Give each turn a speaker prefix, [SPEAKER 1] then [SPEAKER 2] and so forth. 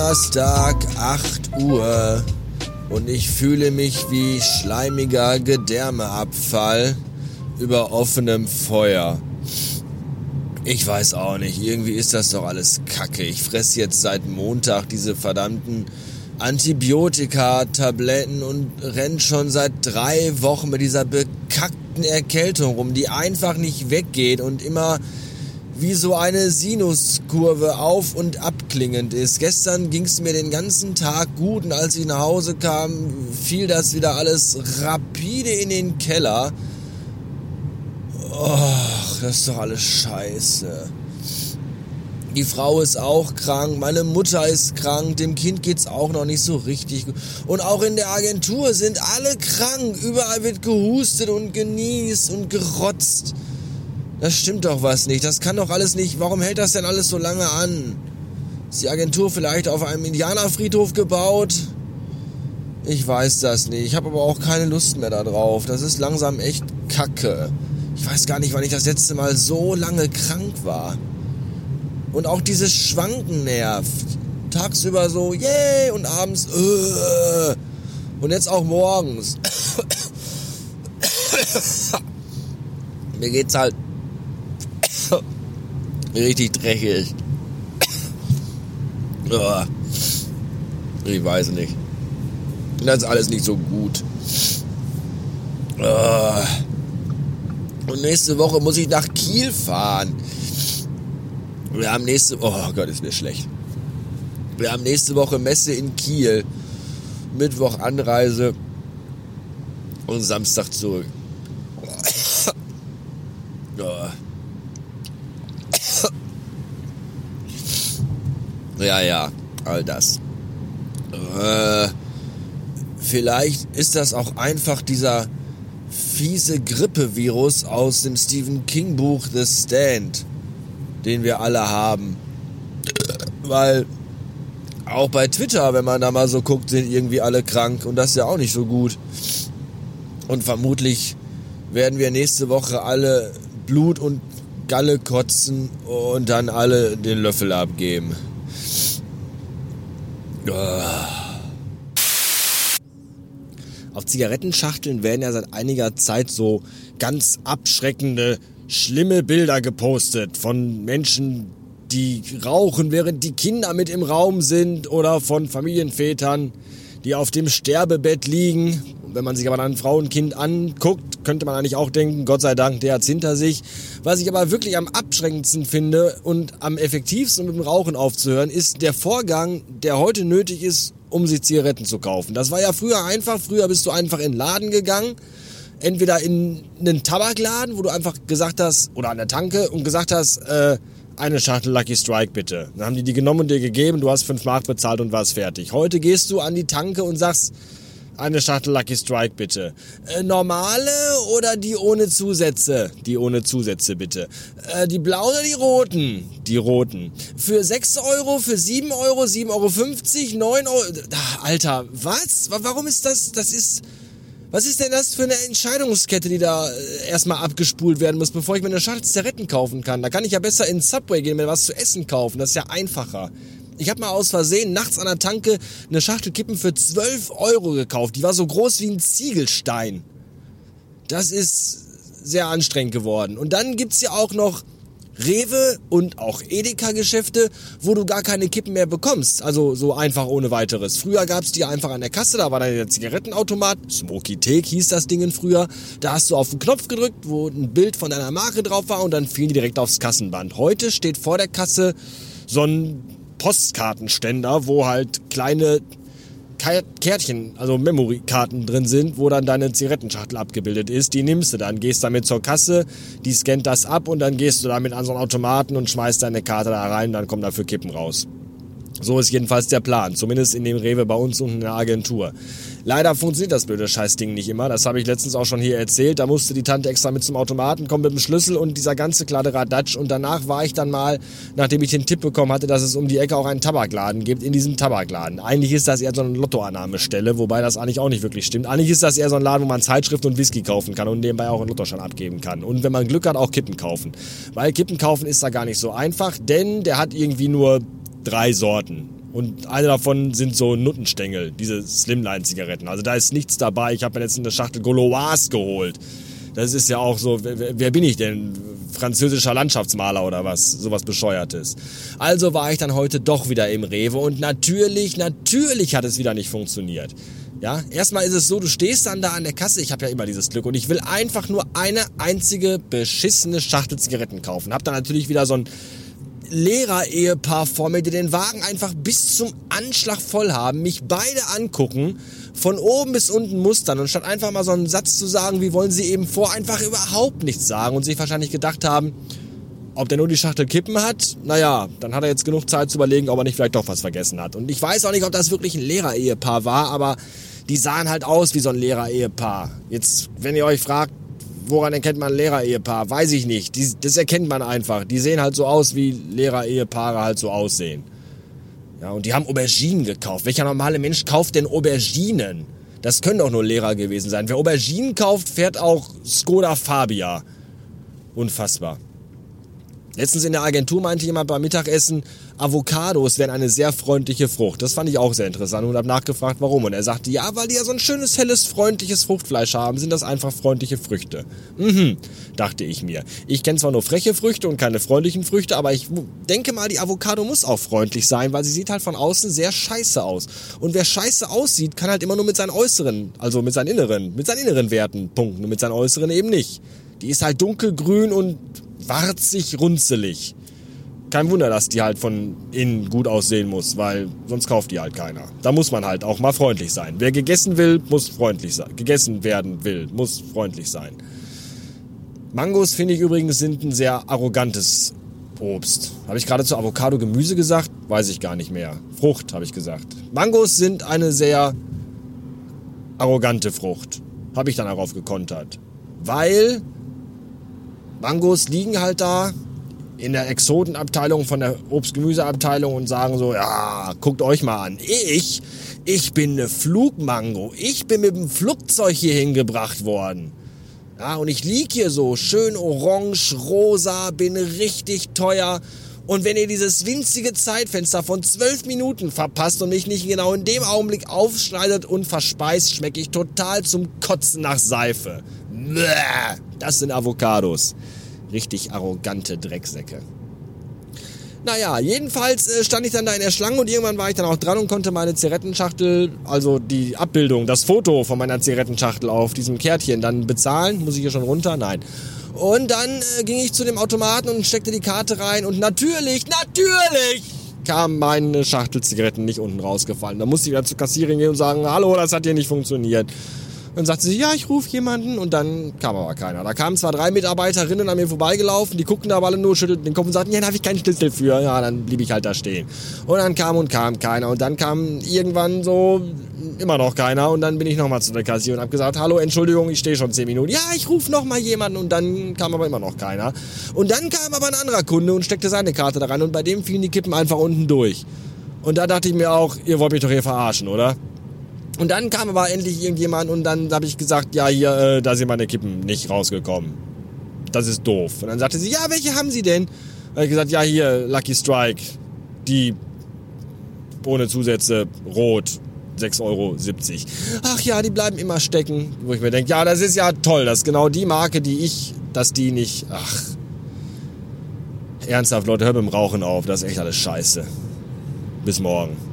[SPEAKER 1] Donnerstag, 8 Uhr. Und ich fühle mich wie schleimiger Gedärmeabfall über offenem Feuer. Ich weiß auch nicht, irgendwie ist das doch alles Kacke. Ich fresse jetzt seit Montag diese verdammten Antibiotika-Tabletten und renn schon seit drei Wochen mit dieser bekackten Erkältung rum, die einfach nicht weggeht und immer wie so eine Sinuskurve auf und abklingend ist. Gestern ging es mir den ganzen Tag gut und als ich nach Hause kam, fiel das wieder alles rapide in den Keller. Och, das ist doch alles scheiße. Die Frau ist auch krank, meine Mutter ist krank, dem Kind geht's auch noch nicht so richtig gut. Und auch in der Agentur sind alle krank, überall wird gehustet und genießt und gerotzt. Das stimmt doch was nicht, das kann doch alles nicht. Warum hält das denn alles so lange an? Ist die Agentur vielleicht auf einem Indianerfriedhof gebaut? Ich weiß das nicht. Ich habe aber auch keine Lust mehr darauf. Das ist langsam echt Kacke. Ich weiß gar nicht, wann ich das letzte Mal so lange krank war. Und auch dieses Schwanken nervt. Tagsüber so, yay, und abends, äh. Und jetzt auch morgens. Mir geht's halt richtig dreckig. Ich weiß nicht. Das ist alles nicht so gut. Und nächste Woche muss ich nach Kiel fahren. Wir haben nächste Oh Gott, ist mir schlecht. Wir haben nächste Woche Messe in Kiel. Mittwoch Anreise und Samstag zurück. Ja, ja, all das. Äh, vielleicht ist das auch einfach dieser fiese Grippevirus aus dem Stephen King Buch The Stand, den wir alle haben. Weil auch bei Twitter, wenn man da mal so guckt, sind irgendwie alle krank und das ist ja auch nicht so gut. Und vermutlich werden wir nächste Woche alle Blut und Galle kotzen und dann alle den Löffel abgeben. Auf Zigarettenschachteln werden ja seit einiger Zeit so ganz abschreckende, schlimme Bilder gepostet von Menschen, die rauchen, während die Kinder mit im Raum sind oder von Familienvätern, die auf dem Sterbebett liegen. Wenn man sich aber dann Frauenkind anguckt, könnte man eigentlich auch denken, Gott sei Dank, der hat's hinter sich. Was ich aber wirklich am abschreckendsten finde und am effektivsten mit dem Rauchen aufzuhören, ist der Vorgang, der heute nötig ist, um sich Zigaretten zu kaufen. Das war ja früher einfach. Früher bist du einfach in den Laden gegangen, entweder in einen Tabakladen, wo du einfach gesagt hast, oder an der Tanke und gesagt hast, äh, eine Schachtel Lucky Strike bitte. Dann haben die die genommen und dir gegeben, du hast fünf Mark bezahlt und warst fertig. Heute gehst du an die Tanke und sagst, eine Schachtel Lucky Strike bitte. Äh, normale oder die ohne Zusätze? Die ohne Zusätze bitte. Äh, die blauen oder die roten? Die roten. Für 6 Euro, für 7 Euro, 7,50 Euro, 9 Euro. Alter, was? Warum ist das? Das ist... Was ist denn das für eine Entscheidungskette, die da äh, erstmal abgespult werden muss, bevor ich mir eine Schachtel Zigaretten kaufen kann? Da kann ich ja besser in Subway gehen, mir was zu essen kaufen. Das ist ja einfacher. Ich habe mal aus Versehen nachts an der Tanke eine Schachtel Kippen für 12 Euro gekauft. Die war so groß wie ein Ziegelstein. Das ist sehr anstrengend geworden. Und dann gibt's ja auch noch Rewe und auch Edeka-Geschäfte, wo du gar keine Kippen mehr bekommst. Also so einfach ohne weiteres. Früher gab's die einfach an der Kasse, da war dann der Zigarettenautomat. Smoky Take hieß das Ding früher. Da hast du auf den Knopf gedrückt, wo ein Bild von deiner Marke drauf war und dann fielen die direkt aufs Kassenband. Heute steht vor der Kasse so ein Postkartenständer, wo halt kleine Kärtchen, also Memory-Karten drin sind, wo dann deine Zigarettenschachtel abgebildet ist. Die nimmst du dann, gehst damit zur Kasse, die scannt das ab und dann gehst du damit an so einen Automaten und schmeißt deine Karte da rein, dann kommen dafür Kippen raus. So ist jedenfalls der Plan, zumindest in dem Rewe bei uns und in der Agentur. Leider funktioniert das blöde Scheißding nicht immer. Das habe ich letztens auch schon hier erzählt. Da musste die Tante extra mit zum Automaten kommen mit dem Schlüssel und dieser ganze Kladderadatsch. Und danach war ich dann mal, nachdem ich den Tipp bekommen hatte, dass es um die Ecke auch einen Tabakladen gibt, in diesem Tabakladen. Eigentlich ist das eher so eine Lottoannahmestelle, wobei das eigentlich auch nicht wirklich stimmt. Eigentlich ist das eher so ein Laden, wo man Zeitschrift und Whisky kaufen kann und nebenbei auch einen Lottoschein abgeben kann. Und wenn man Glück hat, auch Kippen kaufen. Weil Kippen kaufen ist da gar nicht so einfach, denn der hat irgendwie nur drei Sorten Und eine davon sind so Nuttenstängel, diese Slimline-Zigaretten. Also da ist nichts dabei. Ich habe mir jetzt eine Schachtel Gauloise geholt. Das ist ja auch so, wer, wer, bin ich denn? Französischer Landschaftsmaler oder was? Sowas Bescheuertes. Also war ich dann heute doch wieder im Rewe und natürlich, natürlich hat es wieder nicht funktioniert. Ja, erstmal ist es so, du stehst dann da an der Kasse, ich habe ja immer dieses Glück und ich will einfach nur eine einzige beschissene Schachtel Zigaretten kaufen. Hab dann natürlich wieder so ein Lehrer-Ehepaar vor mir, die den Wagen einfach bis zum Anschlag voll haben, mich beide angucken, von oben bis unten mustern und statt einfach mal so einen Satz zu sagen, wie wollen sie eben vor, einfach überhaupt nichts sagen und sich wahrscheinlich gedacht haben, ob der nur die Schachtel Kippen hat, naja, dann hat er jetzt genug Zeit zu überlegen, ob er nicht vielleicht doch was vergessen hat. Und ich weiß auch nicht, ob das wirklich ein Lehrer-Ehepaar war, aber die sahen halt aus wie so ein Lehrer-Ehepaar. Jetzt, wenn ihr euch fragt, woran erkennt man ein Lehrer-Ehepaar? Weiß ich nicht. Die, das erkennt man einfach. Die sehen halt so aus, wie Lehrer-Ehepaare halt so aussehen. Ja, und die haben Auberginen gekauft. Welcher normale Mensch kauft denn Auberginen? Das können doch nur Lehrer gewesen sein. Wer Auberginen kauft, fährt auch Skoda Fabia. Unfassbar. Letztens in der Agentur meinte jemand beim Mittagessen, Avocados wären eine sehr freundliche Frucht. Das fand ich auch sehr interessant und habe nachgefragt, warum. Und er sagte, ja, weil die ja so ein schönes, helles, freundliches Fruchtfleisch haben, sind das einfach freundliche Früchte. Mhm, dachte ich mir. Ich kenne zwar nur freche Früchte und keine freundlichen Früchte, aber ich denke mal, die Avocado muss auch freundlich sein, weil sie sieht halt von außen sehr scheiße aus. Und wer scheiße aussieht, kann halt immer nur mit seinen äußeren, also mit seinen inneren, mit seinen inneren Werten punkten und mit seinen äußeren eben nicht. Die ist halt dunkelgrün und warzig, runzelig. Kein Wunder, dass die halt von innen gut aussehen muss, weil sonst kauft die halt keiner. Da muss man halt auch mal freundlich sein. Wer gegessen will, muss freundlich sein. Gegessen werden will, muss freundlich sein. Mangos finde ich übrigens sind ein sehr arrogantes Obst. Habe ich gerade zu Avocado Gemüse gesagt? Weiß ich gar nicht mehr. Frucht habe ich gesagt. Mangos sind eine sehr arrogante Frucht. Habe ich dann darauf gekontert. Weil Mangos liegen halt da in der Exotenabteilung von der Obst-Gemüseabteilung und sagen so, ja, guckt euch mal an. Ich, ich bin eine Flugmango. Ich bin mit dem Flugzeug hier hingebracht worden. Ja, und ich lieg hier so schön orange, rosa, bin richtig teuer. Und wenn ihr dieses winzige Zeitfenster von zwölf Minuten verpasst und mich nicht genau in dem Augenblick aufschneidet und verspeist, schmecke ich total zum Kotzen nach Seife. Das sind Avocados. Richtig arrogante Drecksäcke. Naja, jedenfalls äh, stand ich dann da in der Schlange und irgendwann war ich dann auch dran und konnte meine Zigarettenschachtel, also die Abbildung, das Foto von meiner Zigarettenschachtel auf diesem Kärtchen dann bezahlen. Muss ich hier schon runter? Nein. Und dann äh, ging ich zu dem Automaten und steckte die Karte rein und natürlich, natürlich kam meine Schachtel Zigaretten nicht unten rausgefallen. Da musste ich wieder zur Kassierin gehen und sagen, hallo, das hat hier nicht funktioniert. Dann sagte sie, ja, ich rufe jemanden und dann kam aber keiner. Da kamen zwar drei Mitarbeiterinnen an mir vorbeigelaufen, die guckten aber alle nur, schüttelten den Kopf und sagten, ja, da habe ich keinen Schlüssel für. Ja, dann blieb ich halt da stehen. Und dann kam und kam keiner und dann kam irgendwann so immer noch keiner und dann bin ich nochmal zu der Kasse und habe gesagt, hallo, Entschuldigung, ich stehe schon zehn Minuten. Ja, ich rufe nochmal jemanden und dann kam aber immer noch keiner. Und dann kam aber ein anderer Kunde und steckte seine Karte da rein und bei dem fielen die Kippen einfach unten durch. Und da dachte ich mir auch, ihr wollt mich doch hier verarschen, oder? Und dann kam aber endlich irgendjemand und dann habe ich gesagt, ja, hier, äh, da sind meine Kippen nicht rausgekommen. Das ist doof. Und dann sagte sie, ja, welche haben Sie denn? Da habe ich gesagt, ja, hier, Lucky Strike, die ohne Zusätze, rot, 6,70 Euro. Ach ja, die bleiben immer stecken. Wo ich mir denke, ja, das ist ja toll, das ist genau die Marke, die ich, dass die nicht, ach. Ernsthaft, Leute, hört mit dem Rauchen auf, das ist echt alles scheiße. Bis morgen.